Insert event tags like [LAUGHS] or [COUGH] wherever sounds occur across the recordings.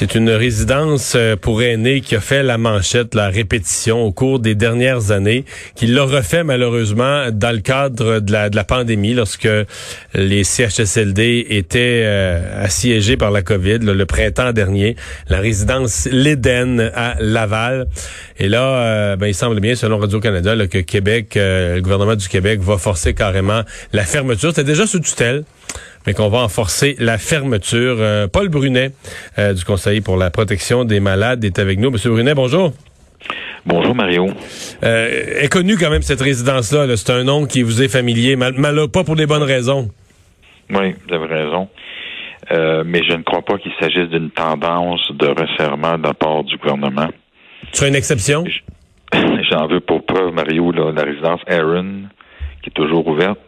C'est une résidence euh, pour aînés qui a fait la manchette, la répétition au cours des dernières années, qui l'a refait malheureusement dans le cadre de la, pandémie, lorsque les CHSLD étaient euh, assiégés par la COVID le printemps dernier. La résidence L'Éden à Laval. Et là, euh, ben, il semble bien, selon Radio-Canada, que Québec, le gouvernement du Québec va forcer carrément la fermeture. C'était déjà sous tutelle mais qu'on va en forcer la fermeture. Euh, Paul Brunet, euh, du Conseil pour la protection des malades, est avec nous. Monsieur Brunet, bonjour. Bonjour Mario. Euh, est connu quand même cette résidence-là. c'est un nom qui vous est familier, mal, pas pour des bonnes raisons. Oui, vous avez raison. Euh, mais je ne crois pas qu'il s'agisse d'une tendance de resserrement de la part du gouvernement. Tu une exception? [LAUGHS] J'en veux pour preuve, Mario, la résidence Aaron, qui est toujours ouverte,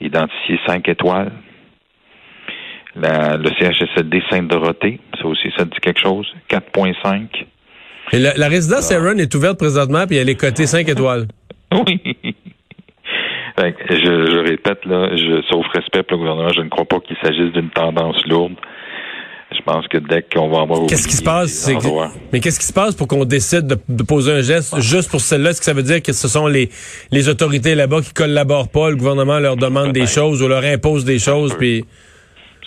identifiée 5 étoiles, le CHSLD Sainte-Dorothée, ça aussi, ça dit quelque chose? 4,5. Et la, résidence ah. Aaron est ouverte présentement, puis elle est cotée 5 étoiles. [LAUGHS] oui. je, répète, là, je, sauf respect pour le gouvernement, je ne crois pas qu'il s'agisse d'une tendance lourde. Je pense que dès qu'on va avoir Qu'est-ce qui se passe? Mais qu'est-ce qui se passe pour qu'on décide de, poser un geste juste pour celle-là? Est-ce que ça veut dire que ce sont les, les autorités là-bas qui collaborent pas, le gouvernement leur demande des choses ou leur impose des choses, puis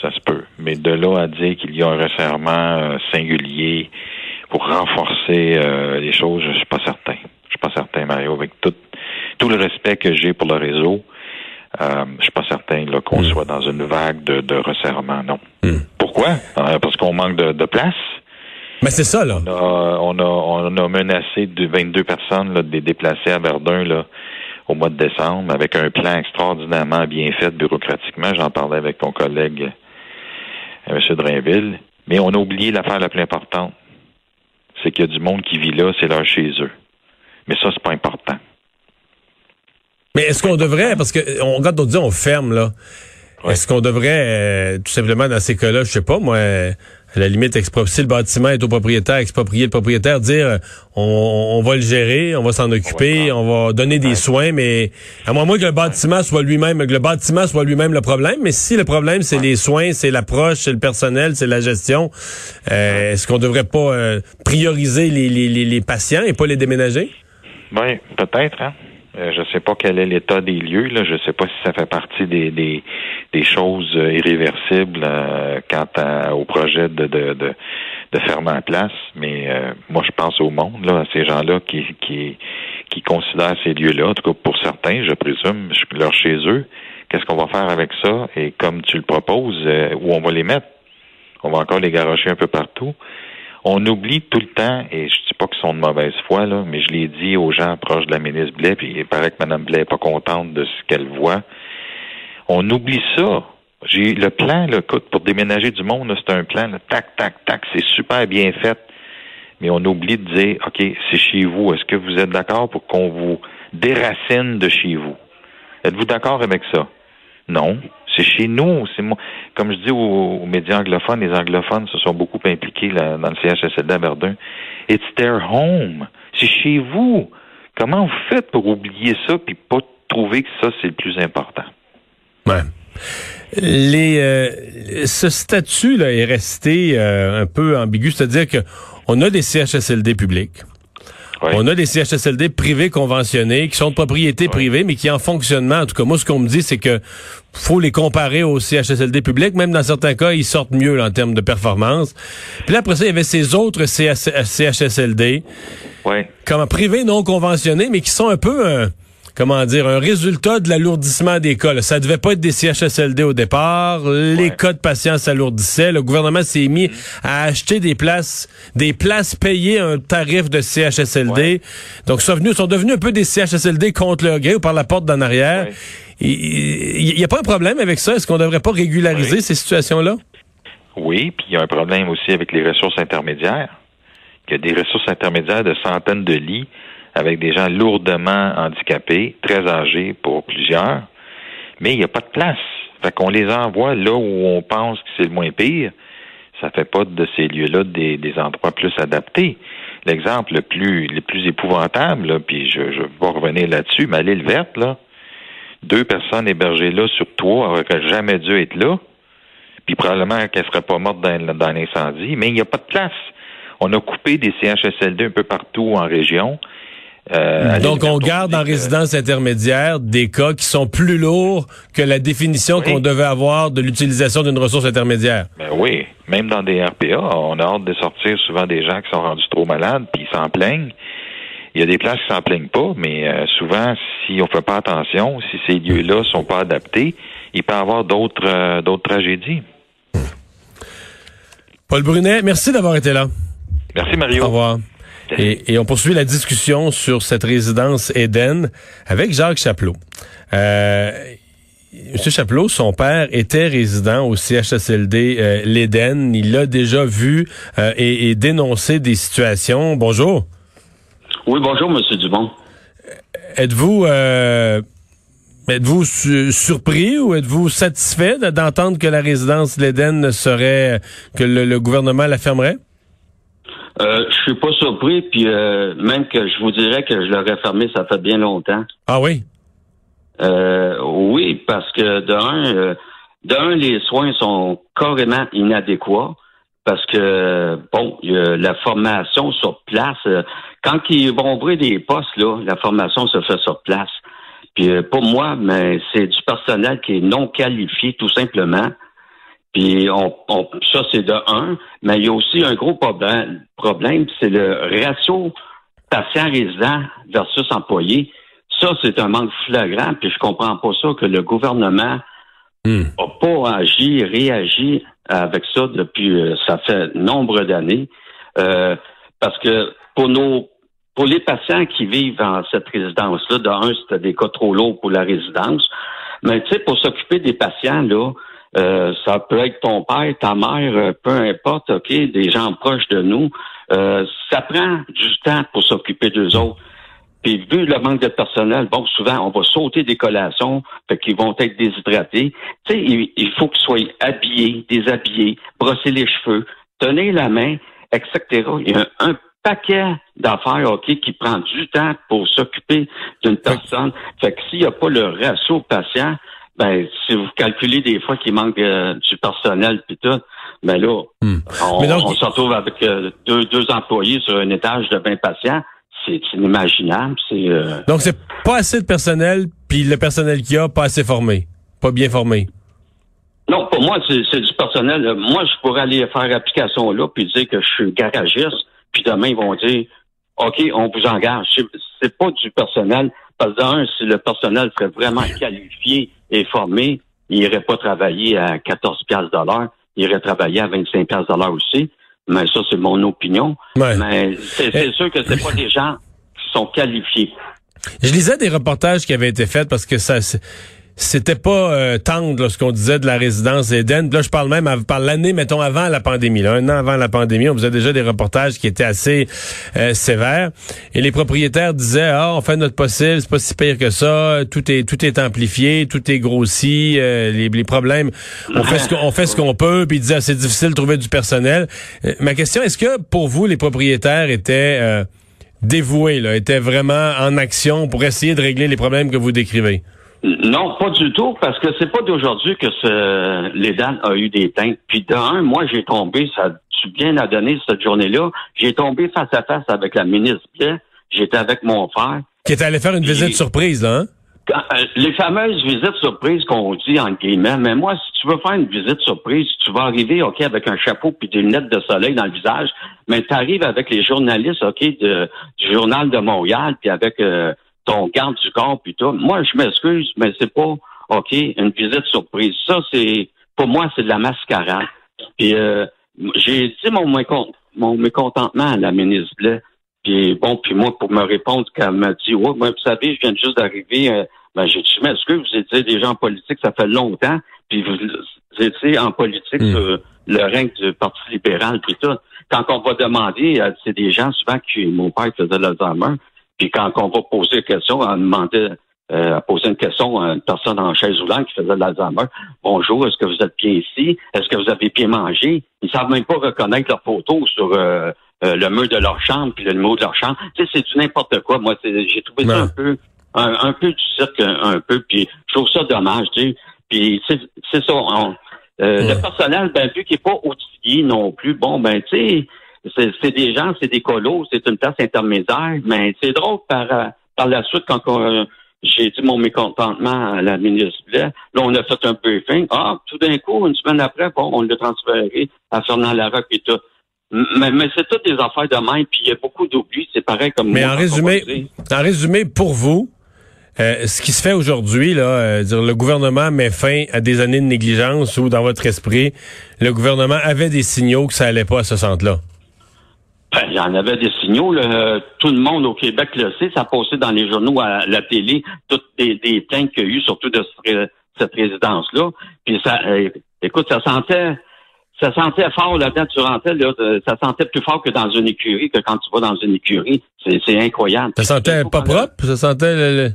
ça se peut. Mais de là à dire qu'il y a un resserrement euh, singulier pour renforcer euh, les choses, je suis pas certain. Je suis pas certain, Mario, avec tout, tout le respect que j'ai pour le réseau. Euh, je suis pas certain qu'on hmm. soit dans une vague de, de resserrement, non. Hmm. Pourquoi? Euh, parce qu'on manque de, de place. Mais c'est ça, là. On a, on a, on a menacé de 22 personnes là, de les déplacer à Verdun là, au mois de décembre avec un plan extraordinairement bien fait bureaucratiquement. J'en parlais avec ton collègue M. Drainville. Mais on a oublié l'affaire la plus importante. C'est qu'il y a du monde qui vit là, c'est là chez eux. Mais ça, c'est pas important. Mais est-ce qu'on devrait, parce que on regarde, on dit on ferme, là. Est-ce qu'on devrait, euh, tout simplement, dans ces cas-là, je sais pas, moi, à la limite, si le bâtiment est au propriétaire, exproprier le propriétaire, dire euh, on, va le gérer, on va s'en occuper, on va, donner des soins, mais à moins que le bâtiment soit lui-même, que le bâtiment soit lui-même le problème, mais si le problème c'est les soins, c'est l'approche, c'est le personnel, c'est la gestion, euh, est-ce qu'on devrait pas euh, prioriser les, les, les, patients et pas les déménager? Oui, peut-être, hein? Euh, je ne sais pas quel est l'état des lieux. Là. Je ne sais pas si ça fait partie des, des, des choses euh, irréversibles euh, quant au projet de, de, de, de fermer en place. Mais moi, je pense au monde, là, à ces gens-là qui, qui, qui considèrent ces lieux-là. En tout cas, pour certains, je présume, leur chez eux. Qu'est-ce qu'on va faire avec ça? Et comme tu le proposes, où on va les mettre? On va encore les garocher un peu partout on oublie tout le temps, et je dis pas qu'ils sont de mauvaise foi, là, mais je l'ai dit aux gens proches de la ministre Blais, puis il paraît que Mme Blais n'est pas contente de ce qu'elle voit. On oublie ça. J'ai le plan, là, pour déménager du monde, c'est un plan, tac, tac, tac, c'est super bien fait. Mais on oublie de dire, OK, c'est chez vous. Est-ce que vous êtes d'accord pour qu'on vous déracine de chez vous? Êtes-vous d'accord avec ça? Non. C'est chez nous. C'est. Comme je dis aux, médias anglophones, les anglophones se sont beaucoup impliqués dans le CHSLD à Verdun. It's their home. C'est chez vous. Comment vous faites pour oublier ça puis pas trouver que ça c'est le plus important? Ouais. Les, euh, ce statut là est resté euh, un peu ambigu, c'est-à-dire que on a des CHSLD publics. On a des CHSLD privés conventionnés qui sont de propriété privée, mais qui en fonctionnement, en tout cas, moi, ce qu'on me dit, c'est que faut les comparer aux CHSLD publics. Même dans certains cas, ils sortent mieux en termes de performance. Puis là, après ça, il y avait ces autres CHSLD, ouais. comme privés non conventionnés, mais qui sont un peu... Euh, comment dire, un résultat de l'alourdissement des cas. Là. Ça devait pas être des CHSLD au départ. Les cas de patients s'alourdissaient. Le gouvernement s'est mis à acheter des places, des places payées un tarif de CHSLD. Donc, sont, venus, sont devenus un peu des CHSLD contre le gré ou par la porte d'en arrière. Il n'y a pas un problème avec ça? Est-ce qu'on ne devrait pas régulariser ces situations-là? Oui, puis il y a un problème aussi avec les ressources intermédiaires. Il y a des ressources intermédiaires de centaines de lits avec des gens lourdement handicapés, très âgés pour plusieurs, mais il n'y a pas de place. Fait qu'on les envoie là où on pense que c'est le moins pire. Ça fait pas de ces lieux-là des, endroits plus adaptés. L'exemple le plus, le plus épouvantable, puis je ne vais pas revenir là-dessus, mais l'île verte, là, deux personnes hébergées là sur trois n'auraient jamais dû être là. Puis probablement qu'elles ne seraient pas mortes dans, dans l'incendie, mais il n'y a pas de place. On a coupé des CHSLD un peu partout en région. Euh, Donc, on garde en résidence intermédiaire des cas qui sont plus lourds que la définition qu'on devait avoir de l'utilisation d'une ressource intermédiaire. Ben oui, même dans des RPA, on a hâte de sortir souvent des gens qui sont rendus trop malades, puis ils s'en plaignent. Il y a des places qui s'en plaignent pas, mais euh, souvent, si on fait pas attention, si ces lieux-là sont pas adaptés, il peut y avoir d'autres euh, d'autres tragédies. Paul Brunet, merci d'avoir été là. Merci Mario. Au revoir. Et, on poursuit la discussion sur cette résidence Eden avec Jacques Chapelot. Euh, Monsieur Chapelot, son père était résident au CHSLD euh, l'Éden. Il l'a déjà vu euh, et, dénoncé des situations. Bonjour. Oui, bonjour, Monsieur Dubon. Êtes-vous êtes-vous surpris ou êtes-vous satisfait d'entendre que la résidence l'Éden serait que le gouvernement la fermerait? Euh, je suis pas surpris, puis euh, même que je vous dirais que je l'aurais fermé, ça fait bien longtemps. Ah oui? Euh, oui, parce que d'un, euh, d'un, les soins sont carrément inadéquats parce que bon, la formation sur place, quand ils vont ouvrir des postes là, la formation se fait sur place. Puis pour moi, mais c'est du personnel qui est non qualifié tout simplement. Puis on, ça, c'est de un, mais il y a aussi un gros problème, problème c'est le ratio patient-résident versus employé. Ça, c'est un manque flagrant, puis je comprends pas ça que le gouvernement n'a hmm. pas agi, réagi avec ça depuis euh, ça fait nombre d'années. Euh, parce que pour nos pour les patients qui vivent dans cette résidence-là, de un, c'était des cas trop lourds pour la résidence. Mais tu sais, pour s'occuper des patients, là, euh, ça peut être ton père, ta mère, euh, peu importe, OK, des gens proches de nous. Euh, ça prend du temps pour s'occuper d'eux autres. Puis vu le manque de personnel, bon, souvent, on va sauter des collations, fait qu'ils vont être déshydratés. Tu sais, il, faut qu'ils soient habillés, déshabillés, brosser les cheveux, tenir la main, etc. Il y a un, paquet d'affaires, OK, qui prend du temps pour s'occuper d'une personne. Fait que s'il n'y a pas le ratio patient, ben, si vous calculez des fois qu'il manque euh, du personnel puis tout, ben là, hmm. on, se retrouve avec euh, deux, deux employés sur un étage de 20 patients. C'est inimaginable. C'est euh, Donc, c'est pas assez de personnel, puis le personnel qu'il y a, pas assez formé, pas bien formé. Non, pour moi, c'est du personnel. Moi, je pourrais aller faire application là, puis dire que je suis garagiste, puis demain, ils vont dire, OK, on vous engage. C'est pas du personnel. Parce que d'un, si le personnel serait vraiment [LAUGHS] qualifié et formé, il irait pas travailler à 14 piastres de l'heure, il irait travailler à 25 piastres de l'heure aussi. Mais ça, c'est mon opinion. Mais c'est eh. sûr que c'est pas des gens qui sont qualifiés. Je lisais des reportages qui avaient été faits parce que ça c'était pas euh, tendre ce qu'on disait de la résidence Eden. Là, je parle même par l'année, mettons, avant la pandémie. Là, un an avant la pandémie, on faisait déjà des reportages qui étaient assez euh, sévères. Et les propriétaires disaient, ah, on fait notre possible, c'est pas si pire que ça, tout est tout est amplifié, tout est grossi, euh, les, problèmes, on fait ce qu'on peut, puis ils disaient, ah, c'est difficile de trouver du personnel. ma question, est-ce que pour vous, les propriétaires étaient dévoués, là, étaient vraiment en action pour essayer de régler les problèmes que vous décrivez? Non, pas du tout, parce que c'est pas d'aujourd'hui que ce, l'EDAN a eu des teintes. Puis d'un, moi, j'ai tombé, ça tu bien à donner cette journée-là, j'ai tombé face à face avec la ministre Pierre, j'étais avec mon frère. Qui est allé faire une visite surprise, là, hein? Euh, les fameuses visites surprises qu'on dit en guillemets, mais moi, si tu veux faire une visite surprise, tu vas arriver, OK, avec un chapeau puis des lunettes de soleil dans le visage, mais tu arrives avec les journalistes, OK, de, du Journal de Montréal, puis avec euh, ton garde du corps, puis tout. Moi, je m'excuse, mais c'est pas, OK, une visite surprise. Ça, c'est, pour moi, c'est de la mascarade. Puis, euh, j'ai dit mon, mécont- mon mécontentement à la ministre Blais. Puis, bon, puis moi, pour me répondre, qu'elle m'a dit, ouais, moi, vous savez, je viens juste d'arriver, euh, ben, j'ai dit, je m'excuse, vous étiez des gens en politique, ça fait longtemps, puis vous, étiez en politique Mm. sur le règne du Parti libéral, puis tout. Quand on va demander, c'est des gens souvent qui, mon père faisait l'Alzheimer, puis quand on va poser une question, on demandait euh, à poser une question à une personne en chaise roulante qui faisait de l'Alzheimer. Bonjour, est-ce que vous êtes bien ici? Est-ce que vous avez bien mangé? Ils savent même pas reconnaître leur photo sur euh, euh, le mur de leur chambre puis le numéro de leur chambre. Tu sais, c'est du n'importe quoi. Moi, j'ai trouvé ça un peu un, un peu du cirque, un, peu, puis je trouve ça dommage, tu sais. Puis c'est ça. on- euh, Ouais. Le personnel, ben vu qu'il n'est pas outillé non plus, bon, ben tu sais, c'est des gens, c'est des colos, c'est une place intermédiaire, mais c'est drôle par, euh, par la suite quand on, euh, j'ai dit mon mécontentement à la ministre là, on a fait un briefing. Ah, tout d'un coup, une semaine après, bon, on l'a transféré à Fernand Larocque et tout. Mais, mais c'est toutes des affaires de même, puis il y a beaucoup d'oubli. C'est pareil comme Mais moi, en résumé, en résumé, pour vous, euh, ce qui se fait aujourd'hui, là, euh, dire le gouvernement met fin à des années de négligence ou dans votre esprit, le gouvernement avait des signaux que ça allait pas à ce centre-là. Ben, il y en avait des signaux. là. Tout le monde au Québec le sait. Ça passait dans les journaux, à la télé, toutes des, des plaintes qu'il y a eu, surtout de ce cette résidence-là. Puis ça, euh, écoute, ça sentait, ça sentait fort là-dedans. Tu rentrais, là, de- ça sentait plus fort que dans une écurie, que quand tu vas dans une écurie. C'est, c'est incroyable. Ça sentait pas propre? Ça sentait le- le-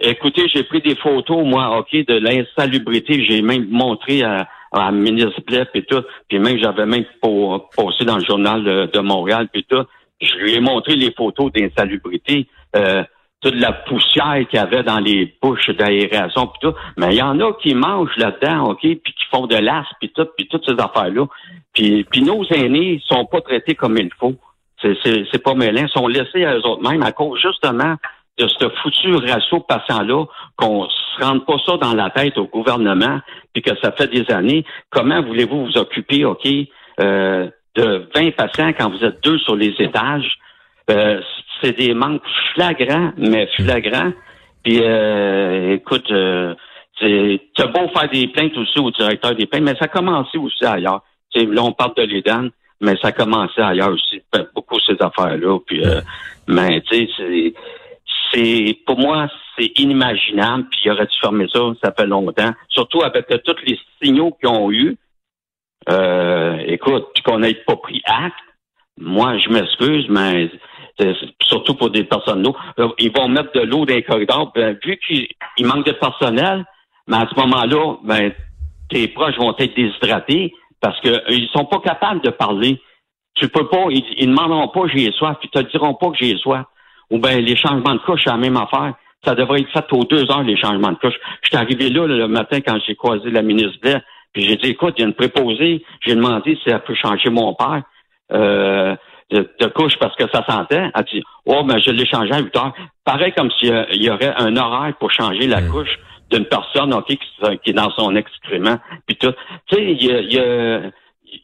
Écoutez, j'ai pris des photos, moi, OK, de l'insalubrité. J'ai même montré à, à Blais et tout. Puis même, j'avais même po- posté dans le journal de, de Montréal puis tout. Je lui ai montré les photos d'insalubrité. Euh, toute la poussière qu'il y avait dans les bouches d'aération puis tout. Mais il y en a qui mangent là-dedans, OK, puis qui font de l'as puis tout, puis toutes ces affaires-là. Puis, puis nos aînés sont pas traités comme il faut. C'est, pas mêlant. Ils sont laissés à eux autres mêmes à cause justement de ce foutu ratio patient-là, qu'on se rende pas ça dans la tête au gouvernement, puis que ça fait des années. Comment voulez-vous vous occuper, OK, euh, de 20 patients quand vous êtes deux sur les étages? Euh, c'est des manques flagrants, mais flagrants. Puis, euh, écoute, euh, c'est beau faire des plaintes aussi au directeur des plaintes, mais ça a commencé aussi ailleurs. T'sais, là, on parle de l'Éden, mais ça a commencé ailleurs aussi, beaucoup ces affaires-là. Puis, euh, mais tu sais, c'est c'est pour moi c'est inimaginable. Puis il aurait dû fermer ça, ça fait longtemps. Surtout avec euh, tous les signaux qu'ils ont eu. Euh, écoute, puis qu'on n'ait pas pris acte. Moi, je m'excuse, mais c'est surtout pour des personnes d'eau, euh, ils vont mettre de l'eau dans les corridors. Ben, vu qu'il il manque de personnel, mais à ce moment-là, ben, tes proches vont être déshydratés parce que euh, ils sont pas capables de parler. Tu peux pas, ils, ils demanderont pas j'ai soif, puis ils te diront pas que j'ai soif. Ou ben les changements de couche, c'est la même affaire. Ça devrait être fait aux deux heures, les changements de couche. Je suis arrivé là, le matin quand j'ai croisé la ministre Blair, puis j'ai dit, écoute, il y a une préposée. J'ai demandé si elle peut changer mon père euh, de, de couche parce que ça sentait. Elle dit, oh, ben je l'ai changé à 8 heures. Pareil comme s'il y aurait un horaire pour changer la couche d'une personne ok, qui, qui est dans son excrément. Puis tout. Tu sais, il y a, il y a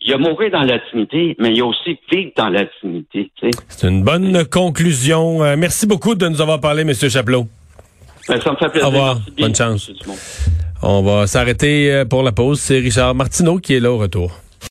il y a mourir dans l'intimité, mais il y a aussi vivre dans l'intimité. Tu sais. C'est une bonne conclusion. Euh, merci beaucoup de nous avoir parlé, M. Chapelot. Ben, ça me fait plaisir. Au revoir. Merci bien, Bonne chance. On va s'arrêter euh, pour la pause. C'est Richard Martineau qui est là au retour.